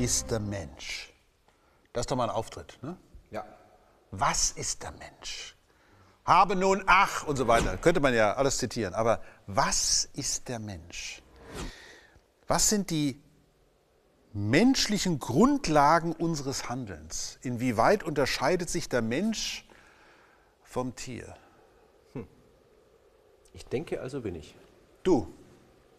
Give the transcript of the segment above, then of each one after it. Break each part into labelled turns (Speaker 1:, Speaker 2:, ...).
Speaker 1: ist der Mensch? Das ist doch mal ein Auftritt, ne?
Speaker 2: Ja.
Speaker 1: Was ist der Mensch? Habe nun ach und so weiter. Könnte man ja alles zitieren. Aber was ist der Mensch? Was sind die menschlichen Grundlagen unseres Handelns? Inwieweit unterscheidet sich der Mensch vom Tier?
Speaker 2: Ich denke, also bin ich.
Speaker 1: Du.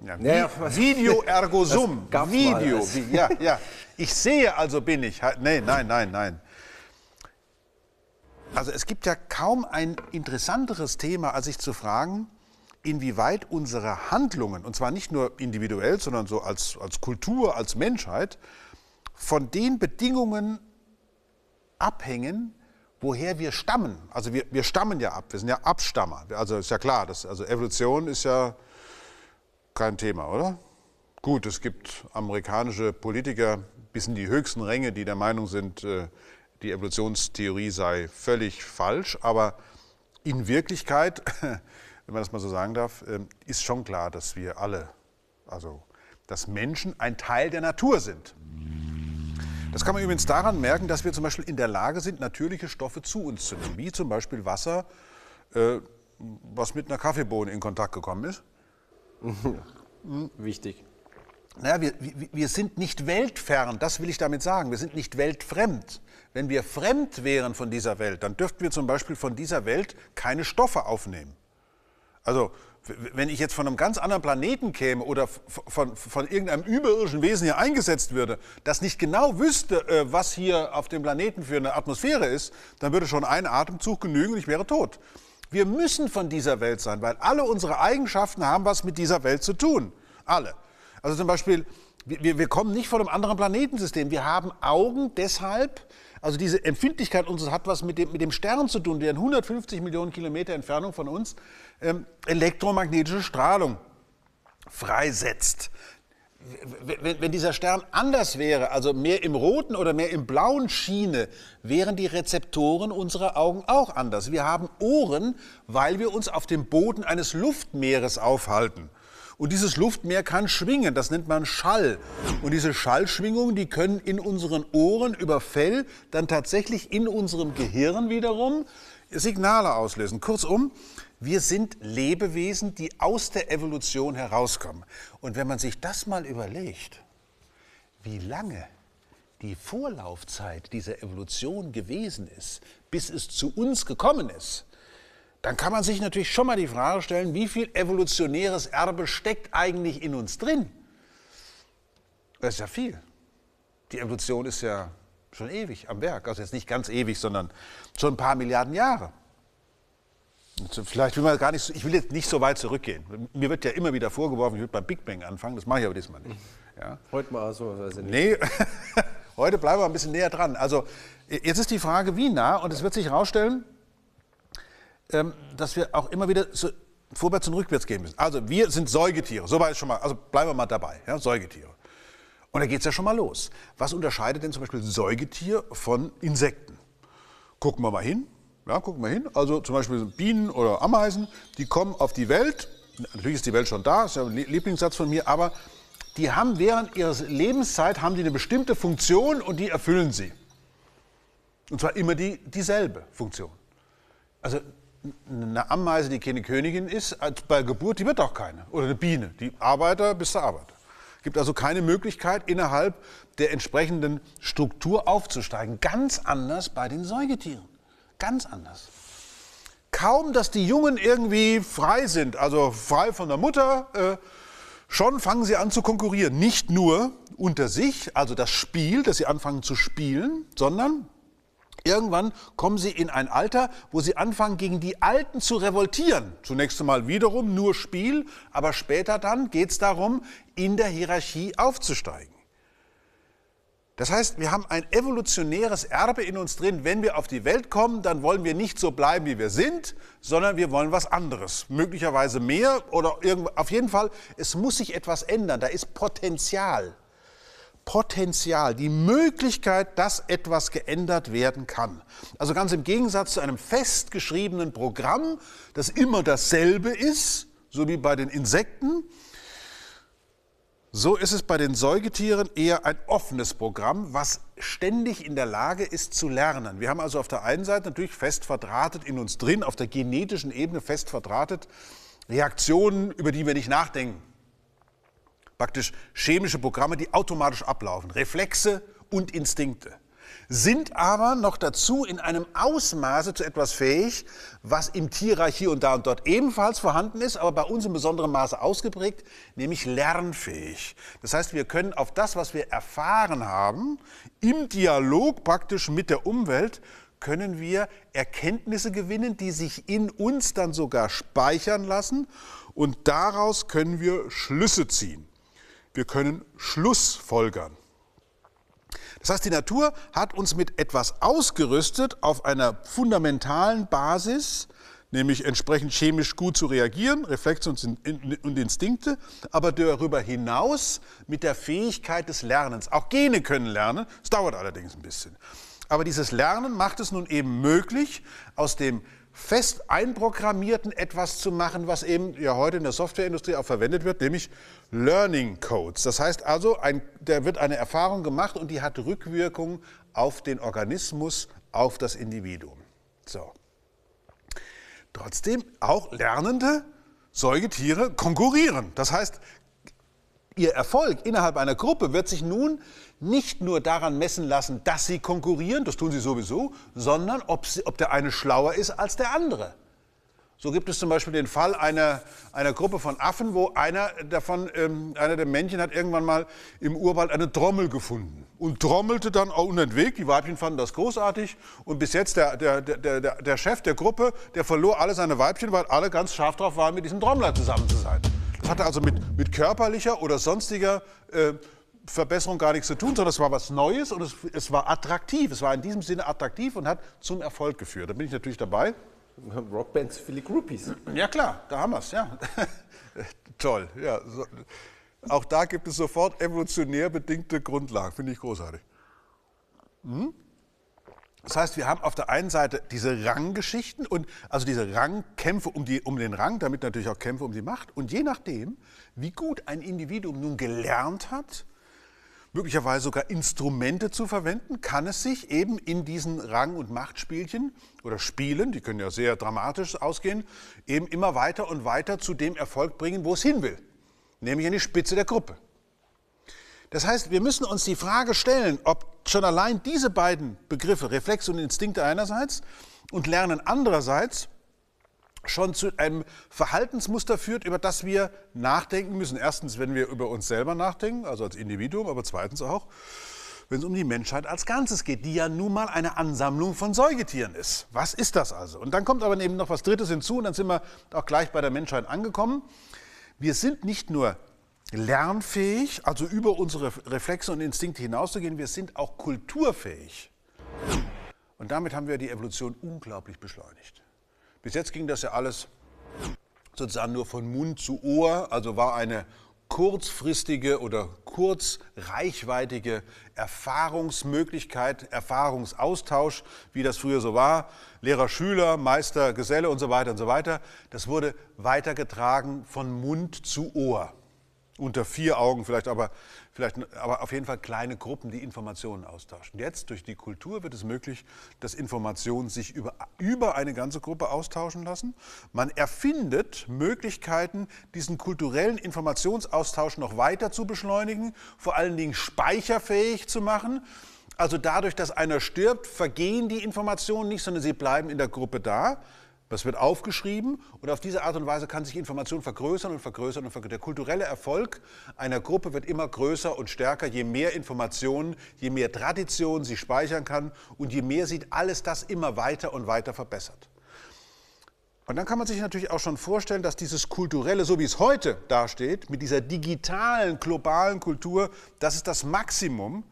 Speaker 1: Ja,
Speaker 2: Naja, was-
Speaker 1: Video ergo sum. Video. Wie- Ja, ja. Ich sehe, also bin ich. Ha- Nee, nein, nein, nein. Also es gibt ja kaum ein interessanteres Thema, als sich zu fragen, inwieweit unsere Handlungen, und zwar nicht nur individuell, sondern so als, als Kultur, als Menschheit, von den Bedingungen abhängen, woher wir stammen. Also wir, wir stammen ja ab, wir sind ja Abstammer. Also ist ja klar, das, also Evolution ist ja kein Thema, oder? Gut, es gibt amerikanische Politiker bis in die höchsten Ränge, die der Meinung sind, äh, die Evolutionstheorie sei völlig falsch, aber in Wirklichkeit, wenn man das mal so sagen darf, ähm, ist schon klar, dass wir alle, also dass Menschen ein Teil der Natur sind. Das kann man übrigens daran merken, dass wir zum Beispiel in der Lage sind, natürliche Stoffe zu uns zu nehmen, wie zum Beispiel Wasser, äh, was mit einer Kaffeebohne in Kontakt gekommen ist.
Speaker 2: Wichtig.
Speaker 1: Naja, wir, wir, sind nicht weltfern, das will ich damit sagen. Wir sind nicht weltfremd. Wenn wir fremd wären von dieser Welt, dann dürften wir zum Beispiel von dieser Welt keine Stoffe aufnehmen. Also, wenn ich jetzt von einem ganz anderen Planeten käme oder von, von irgendeinem überirdischen Wesen hier eingesetzt würde, das nicht genau wüsste, äh, was hier auf dem Planeten für eine Atmosphäre ist, dann würde schon ein Atemzug genügen und ich wäre tot. Wir müssen von dieser Welt sein, weil alle unsere Eigenschaften haben was mit dieser Welt zu tun. Alle. Also zum Beispiel, wir, wir- kommen nicht von einem anderen Planetensystem. Wir haben Augen deshalb, also diese Empfindlichkeit unseres hat was mit dem, mit dem Stern zu tun, der in 150 Millionen Kilometer Entfernung von uns ähm, elektromagnetische Strahlung freisetzt. Wenn dieser Stern anders wäre, also mehr im roten oder mehr im blauen Schiene, wären die Rezeptoren unserer Augen auch anders. Wir haben Ohren, weil wir uns auf dem Boden eines Luftmeeres aufhalten. Und dieses Luftmeer kann schwingen, das nennt man Schall. Und diese Schallschwingungen, die können in unseren Ohren über Fell dann tatsächlich in unserem Gehirn wiederum Signale auslösen. Kurzum, wir sind Lebewesen, die aus der Evolution herauskommen. Und wenn man sich das mal überlegt, wie lange die Vorlaufzeit dieser Evolution gewesen ist, bis es zu uns gekommen ist, dann kann man sich natürlich schon mal die Frage stellen, wie viel evolutionäres Erbe steckt eigentlich in uns drin? Das ist ja viel. Die Evolution ist ja schon ewig am Werk. Also jetzt nicht ganz ewig, sondern schon ein paar Milliarden Jahre. Vielleicht will man gar nicht, ich will jetzt nicht so weit zurückgehen. Mir wird ja immer wieder vorgeworfen, ich würde beim Big Bang anfangen. Das mache ich aber diesmal nicht. Ja.
Speaker 2: Heute mal so, weiß ich nicht.
Speaker 1: Nee, heute bleiben wir ein bisschen näher dran. Also jetzt ist die Frage, wie nah, und es wird sich herausstellen, ähm, dass wir auch immer wieder so vorwärts und rückwärts gehen müssen. Also wir sind Säugetiere, soweit schon mal, also bleiben wir mal dabei, ja, Säugetiere. Und da geht es ja schon mal los. Was unterscheidet denn zum Beispiel Säugetier von Insekten? Gucken wir mal hin. Ja, gucken wir hin. Also zum Beispiel Bienen oder Ameisen, die kommen auf die Welt. Natürlich ist die Welt schon da, ist ja ein Lie- Lieblingssatz von mir, aber die haben während ihrer Lebenszeit haben die eine bestimmte Funktion und die erfüllen sie. Und zwar immer die, dieselbe Funktion. Also eine Ameise, die keine Königin ist, bei Geburt, die wird auch keine. Oder eine Biene, die Arbeiter bis zur Arbeiter. Gibt also keine Möglichkeit, innerhalb der entsprechenden Struktur aufzusteigen. Ganz anders bei den Säugetieren. Ganz anders. Kaum, dass die Jungen irgendwie frei sind, also frei von der Mutter, äh, schon fangen sie an zu konkurrieren. Nicht nur unter sich, also das Spiel, dass sie anfangen zu spielen, sondern Irgendwann kommen sie in ein Alter, wo sie anfangen, gegen die Alten zu revoltieren. Zunächst einmal wiederum nur Spiel, aber später dann geht es darum, in der Hierarchie aufzusteigen. Das heißt, wir haben ein evolutionäres Erbe in uns drin. Wenn wir auf die Welt kommen, dann wollen wir nicht so bleiben, wie wir sind, sondern wir wollen was anderes. Möglicherweise mehr oder irgend, auf jeden Fall, es muss sich etwas ändern. Da ist Potenzial. Potenzial, die Möglichkeit, dass etwas geändert werden kann. Also ganz im Gegensatz zu einem festgeschriebenen Programm, das immer dasselbe ist, so wie bei den Insekten, So ist es bei den Säugetieren eher ein offenes Programm, was ständig in der Lage ist zu lernen. Wir haben also auf der einen Seite natürlich fest verdrahtet in uns drin, auf der genetischen Ebene fest verdrahtet, Reaktionen, über die wir nicht nachdenken. Praktisch chemische Programme, die automatisch ablaufen, Reflexe und Instinkte sind aber noch dazu in einem Ausmaße zu etwas fähig, was im Tierreich hier und da und dort ebenfalls vorhanden ist, aber bei uns in besonderem Maße ausgeprägt, nämlich lernfähig. Das heißt, wir können auf das, was wir erfahren haben, im Dialog praktisch mit der Umwelt, können wir Erkenntnisse gewinnen, die sich in uns dann sogar speichern lassen und daraus können wir Schlüsse ziehen. Wir können Schlussfolgern. Das heißt, die Natur hat uns mit etwas ausgerüstet auf einer fundamentalen Basis, nämlich entsprechend chemisch gut zu reagieren, Reflexe und Instinkte, aber darüber hinaus mit der Fähigkeit des Lernens. Auch Gene können lernen, es dauert allerdings ein bisschen. Aber dieses Lernen macht es nun eben möglich, aus dem fest einprogrammierten etwas zu machen, was eben ja heute in der Softwareindustrie auch verwendet wird, nämlich Learning Codes. Das heißt also, ein, da wird eine Erfahrung gemacht und die hat Rückwirkung auf den Organismus, auf das Individuum. So. Trotzdem auch lernende Säugetiere konkurrieren. Das heißt, ihr Erfolg innerhalb einer Gruppe wird sich nun nicht nur daran messen lassen, dass sie konkurrieren, das tun sie sowieso, sondern ob, sie, ob der eine schlauer ist als der andere. So gibt es zum Beispiel den Fall einer, einer Gruppe von Affen, wo einer davon, ähm, einer der Männchen hat irgendwann mal im Urwald eine Trommel gefunden und trommelte dann auch Weg. Die Weibchen fanden das großartig und bis jetzt der, der, der, der, der Chef der Gruppe, der verlor alle seine Weibchen, weil alle ganz scharf drauf waren, mit diesem Trommler zusammen zu sein. Das hatte also mit, mit körperlicher oder sonstiger äh, Verbesserung gar nichts zu tun, sondern es war was Neues und es, es, war attraktiv. Es war in diesem Sinne attraktiv und hat zum Erfolg geführt. Da bin ich natürlich dabei.
Speaker 2: Rockbands, viele Groupies.
Speaker 1: Ja klar, da haben wir es, ja. Toll, ja. So. Auch da gibt es sofort evolutionär bedingte Grundlagen, finde ich großartig. Hm? Das heißt, wir haben auf der einen Seite diese Ranggeschichten und also diese Rangkämpfe um, die, um den Rang, damit natürlich auch Kämpfe um die Macht. Und je nachdem, wie gut ein Individuum nun gelernt hat, möglicherweise sogar Instrumente zu verwenden, kann es sich eben in diesen Rang- und Machtspielchen oder Spielen, die können ja sehr dramatisch ausgehen, eben immer weiter und weiter zu dem Erfolg bringen, wo es hin will, nämlich an die Spitze der Gruppe. Das heißt, wir müssen uns die Frage stellen, ob schon allein diese beiden Begriffe, Reflex und Instinkte einerseits und Lernen andererseits, schon zu einem Verhaltensmuster führt, über das wir nachdenken müssen. Erstens, wenn wir über uns selber nachdenken, also als Individuum, aber zweitens auch, wenn es um die Menschheit als Ganzes geht, die ja nun mal eine Ansammlung von Säugetieren ist. Was ist das also? Und dann kommt aber eben noch was Drittes hinzu und dann sind wir auch gleich bei der Menschheit angekommen. Wir sind nicht nur lernfähig, also über unsere Reflexe und Instinkte hinauszugehen, wir sind auch kulturfähig. Und damit haben wir die Evolution unglaublich beschleunigt. Bis jetzt ging das ja alles sozusagen nur von Mund zu Ohr, also war eine kurzfristige oder kurzreichweitige Erfahrungsmöglichkeit, Erfahrungsaustausch, wie das früher so war. Lehrer, Schüler, Meister, Geselle und so weiter und so weiter. Das wurde weitergetragen von Mund zu Ohr unter vier Augen vielleicht, aber, vielleicht, aber auf jeden Fall kleine Gruppen, die Informationen austauschen. Jetzt durch die Kultur wird es möglich, dass Informationen sich über, über eine ganze Gruppe austauschen lassen. Man erfindet Möglichkeiten, diesen kulturellen Informationsaustausch noch weiter zu beschleunigen, vor allen Dingen speicherfähig zu machen. Also dadurch, dass einer stirbt, vergehen die Informationen nicht, sondern sie bleiben in der Gruppe da. Das wird aufgeschrieben und auf diese Art und Weise kann sich Information vergrößern und vergrößern und vergrößern. Der kulturelle Erfolg einer Gruppe wird immer größer und stärker, je mehr Informationen, je mehr Tradition sie speichern kann und je mehr sie alles das immer weiter und weiter verbessert. Und dann kann man sich natürlich auch schon vorstellen, dass dieses kulturelle, so wie es heute dasteht, mit dieser digitalen, globalen Kultur, das ist das Maximum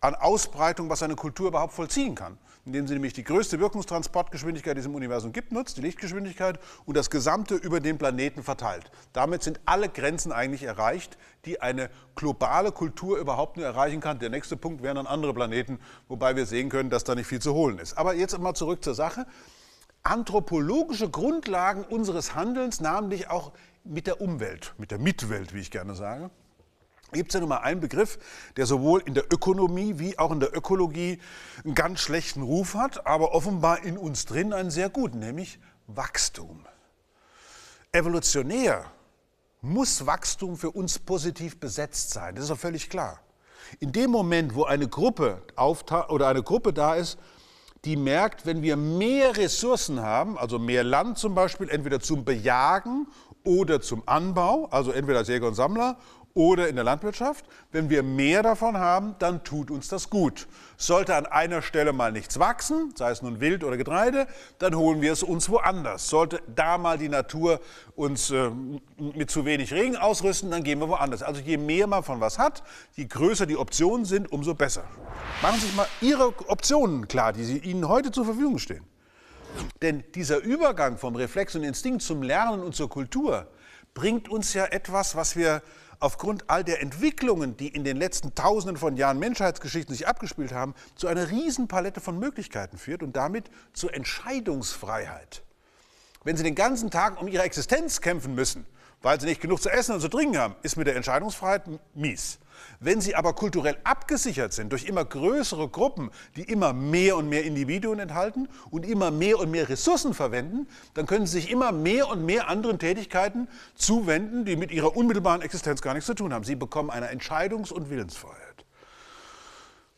Speaker 1: an Ausbreitung, was eine Kultur überhaupt vollziehen kann indem sie nämlich die größte Wirkungstransportgeschwindigkeit, die es im Universum gibt, nutzt, die Lichtgeschwindigkeit, und das Gesamte über den Planeten verteilt. Damit sind alle Grenzen eigentlich erreicht, die eine globale Kultur überhaupt nur erreichen kann. Der nächste Punkt wären dann andere Planeten, wobei wir sehen können, dass da nicht viel zu holen ist. Aber jetzt einmal zurück zur Sache. Anthropologische Grundlagen unseres Handelns, namentlich auch mit der Umwelt, mit der Mitwelt, wie ich gerne sage, gibt es ja nun mal einen Begriff, der sowohl in der Ökonomie wie auch in der Ökologie einen ganz schlechten Ruf hat, aber offenbar in uns drin einen sehr guten, nämlich Wachstum. Evolutionär muss Wachstum für uns positiv besetzt sein, das ist doch völlig klar. In dem Moment, wo eine Gruppe oder eine Gruppe da ist, die merkt, wenn wir mehr Ressourcen haben, also mehr Land zum Beispiel, entweder zum Bejagen oder zum Anbau, also entweder als Jäger und Sammler oder in der Landwirtschaft. Wenn wir mehr davon haben, dann tut uns das gut. Sollte an einer Stelle mal nichts wachsen, sei es nun Wild oder Getreide, dann holen wir es uns woanders. Sollte da mal die Natur uns äh, mit zu wenig Regen ausrüsten, dann gehen wir woanders. Also je mehr man von was hat, je größer die Optionen sind, umso besser. Machen Sie sich mal Ihre Optionen klar, die Sie Ihnen heute zur Verfügung stehen. Denn dieser Übergang vom Reflex und Instinkt zum Lernen und zur Kultur bringt uns ja etwas, was wir aufgrund all der Entwicklungen, die in den letzten Tausenden von Jahren Menschheitsgeschichten sich abgespielt haben, zu einer Riesenpalette von Möglichkeiten führt und damit zur Entscheidungsfreiheit. Wenn Sie den ganzen Tag um Ihre Existenz kämpfen müssen, weil Sie nicht genug zu essen und zu trinken haben, ist mit der Entscheidungsfreiheit mies. Wenn sie aber kulturell abgesichert sind durch immer größere Gruppen, die immer mehr und mehr Individuen enthalten und immer mehr und mehr Ressourcen verwenden, dann können sie sich immer mehr und mehr anderen Tätigkeiten zuwenden, die mit ihrer unmittelbaren Existenz gar nichts zu tun haben. Sie bekommen eine Entscheidungs- und Willensfreiheit.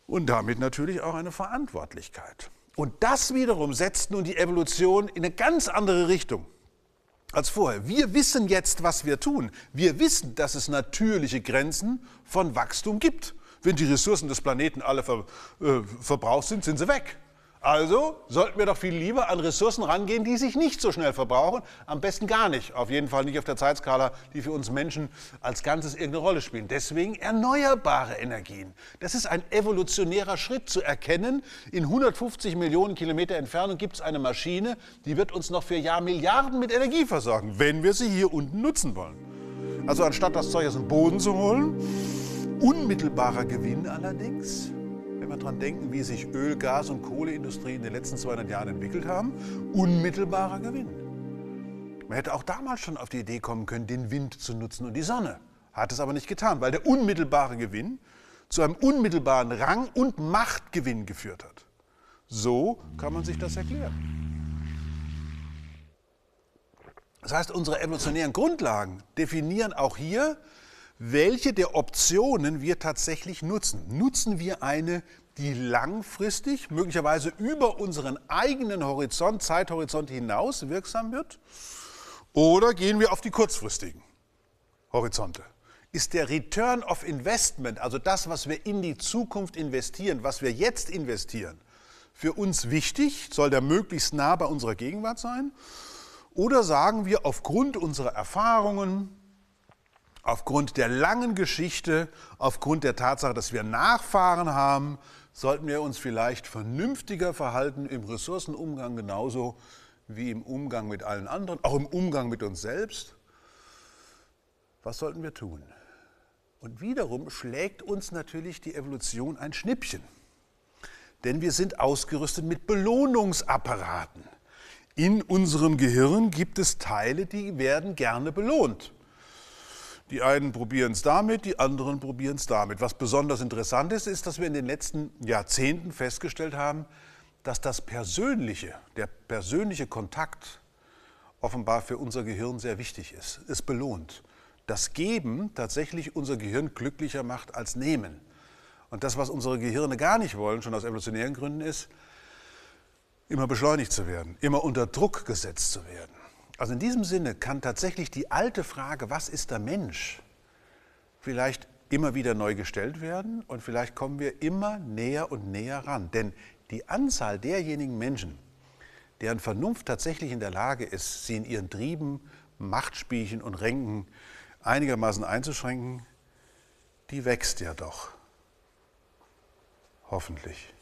Speaker 1: Und damit natürlich auch eine Verantwortlichkeit. Und das wiederum setzt nun die Evolution in eine ganz andere Richtung als vorher. Wir wissen jetzt, was wir tun. Wir wissen, dass es natürliche Grenzen von Wachstum gibt. Wenn die Ressourcen des Planeten alle ver, äh, verbraucht sind, sind sie weg. Also sollten wir doch viel lieber an Ressourcen rangehen, die sich nicht so schnell verbrauchen. Am besten gar nicht. Auf jeden Fall nicht auf der Zeitskala, die für uns Menschen als Ganzes irgendeine Rolle spielen. Deswegen erneuerbare Energien. Das ist ein evolutionärer Schritt zu erkennen. In 150 Millionen Kilometer Entfernung gibt es eine Maschine, die wird uns noch für Jahrmilliarden mit Energie versorgen, wenn wir sie hier unten nutzen wollen. Also anstatt das Zeug aus dem Boden zu holen, unmittelbarer Gewinn allerdings wir daran denken, wie sich Öl-, Gas- und Kohleindustrie in den letzten 200 Jahren entwickelt haben, unmittelbarer Gewinn. Man hätte auch damals schon auf die Idee kommen können, den Wind zu nutzen und die Sonne. Hat es aber nicht getan, weil der unmittelbare Gewinn zu einem unmittelbaren Rang- und Machtgewinn geführt hat. So kann man sich das erklären. Das heißt, unsere evolutionären Grundlagen definieren auch hier, welche der Optionen wir tatsächlich nutzen. Nutzen wir eine, die langfristig, möglicherweise über unseren eigenen Horizont, Zeithorizont hinaus wirksam wird? Oder gehen wir auf die kurzfristigen Horizonte? Ist der Return of Investment, also das, was wir in die Zukunft investieren, was wir jetzt investieren, für uns wichtig? Soll der möglichst nah bei unserer Gegenwart sein? Oder sagen wir aufgrund unserer Erfahrungen, aufgrund der langen Geschichte, aufgrund der Tatsache, dass wir Nachfahren haben, sollten wir uns vielleicht vernünftiger verhalten im Ressourcenumgang genauso wie im Umgang mit allen anderen, auch im Umgang mit uns selbst. Was sollten wir tun? Und wiederum schlägt uns natürlich die Evolution ein Schnippchen. Denn wir sind ausgerüstet mit Belohnungsapparaten. In unserem Gehirn gibt es Teile, die werden gerne belohnt. Die einen probieren es damit, die anderen probieren es damit. Was besonders interessant ist, ist, dass wir in den letzten Jahrzehnten festgestellt haben, dass das Persönliche, der persönliche Kontakt offenbar für unser Gehirn sehr wichtig ist. Es belohnt. Das Geben tatsächlich unser Gehirn glücklicher macht als Nehmen. Und das, was unsere Gehirne gar nicht wollen, schon aus evolutionären Gründen, ist, immer beschleunigt zu werden, immer unter Druck gesetzt zu werden. Also in diesem Sinne kann tatsächlich die alte Frage, was ist der Mensch, vielleicht immer wieder neu gestellt werden und vielleicht kommen wir immer näher und näher ran. Denn die Anzahl derjenigen Menschen, deren Vernunft tatsächlich in der Lage ist, sie in ihren Trieben, Machtspielchen und Ränken einigermaßen einzuschränken, die wächst ja doch. Hoffentlich.